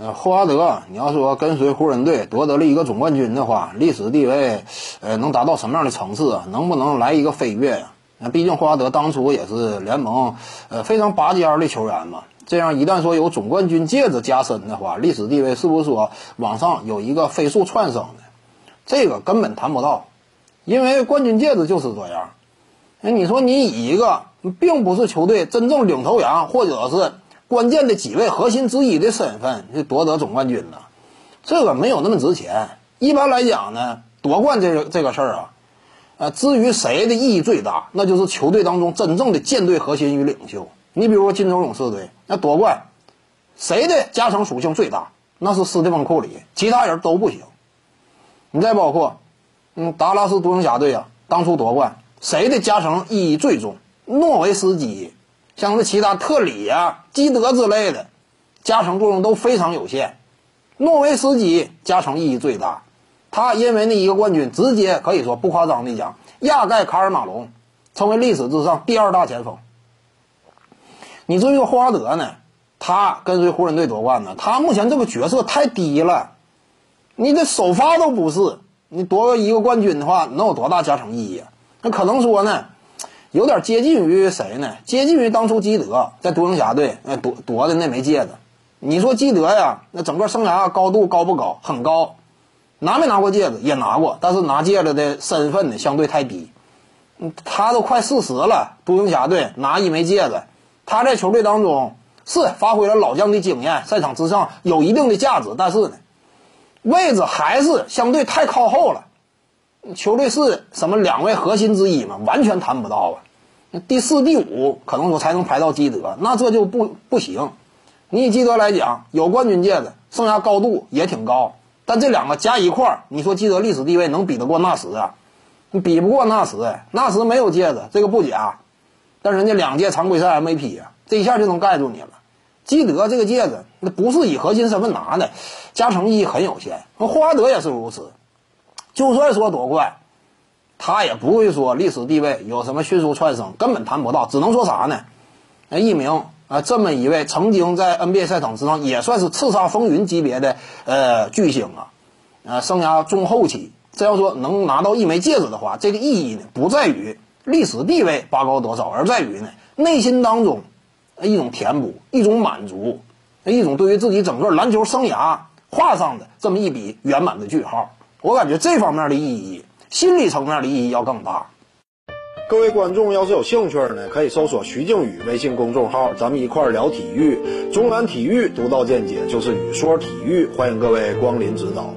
呃，霍华德，你要说跟随湖人队夺得了一个总冠军的话，历史地位，呃，能达到什么样的层次啊？能不能来一个飞跃呀？那毕竟霍华德当初也是联盟，呃，非常拔尖的球员嘛。这样一旦说有总冠军戒指加身的话，历史地位是不是说往上有一个飞速窜升的？这个根本谈不到，因为冠军戒指就是这样。那你说你以一个并不是球队真正领头羊，或者是。关键的几位核心之一的身份就夺得总冠军了，这个没有那么值钱。一般来讲呢，夺冠这个这个事儿啊，呃，至于谁的意义最大，那就是球队当中真正的舰队核心与领袖。你比如说金州勇士队，那夺冠，谁的加成属性最大？那是斯蒂芬库里，其他人都不行。你再包括，嗯，达拉斯独行侠队啊，当初夺冠，谁的加成意义最重？诺维斯基。像是其他特里呀、基德之类的，加成作用都非常有限。诺维斯基加成意义最大，他因为那一个冠军，直接可以说不夸张的讲，压盖卡尔马龙，成为历史之上第二大前锋。你至于说霍华德呢？他跟随湖人队夺冠呢，他目前这个角色太低了，你的首发都不是，你夺一个冠军的话，能有多大加成意义啊？那可能说呢？有点接近于谁呢？接近于当初基德在独行侠队夺夺的那枚戒指。你说基德呀，那整个生涯高度高不高？很高。拿没拿过戒指？也拿过，但是拿戒指的身份呢相对太低。他都快四十了，独行侠队拿一枚戒指，他在球队当中是发挥了老将的经验，赛场之上有一定的价值，但是呢，位置还是相对太靠后了。球队是什么两位核心之一嘛？完全谈不到啊！第四、第五可能我才能排到基德，那这就不不行。你以基德来讲，有冠军戒指，生涯高度也挺高，但这两个加一块儿，你说基德历史地位能比得过纳什啊？你比不过纳什，纳什没有戒指，这个不假，但人家两届常规赛 MVP 呀，这一下就能盖住你了。基德这个戒指，那不是以核心身份拿的，加成意义很有限。霍华德也是如此。就算说夺冠，他也不会说历史地位有什么迅速窜升，根本谈不到。只能说啥呢？那一名啊，这么一位曾经在 NBA 赛场之上也算是叱咤风云级别的呃巨星啊，呃，生涯中后期，这要说能拿到一枚戒指的话，这个意义呢，不在于历史地位拔高多少，而在于呢内心当中一种填补，一种满足，一种对于自己整个篮球生涯画上的这么一笔圆满的句号。我感觉这方面的意义，心理层面的意义要更大。各位观众要是有兴趣呢，可以搜索徐静宇微信公众号，咱们一块聊体育。中南体育独到见解就是语说体育，欢迎各位光临指导。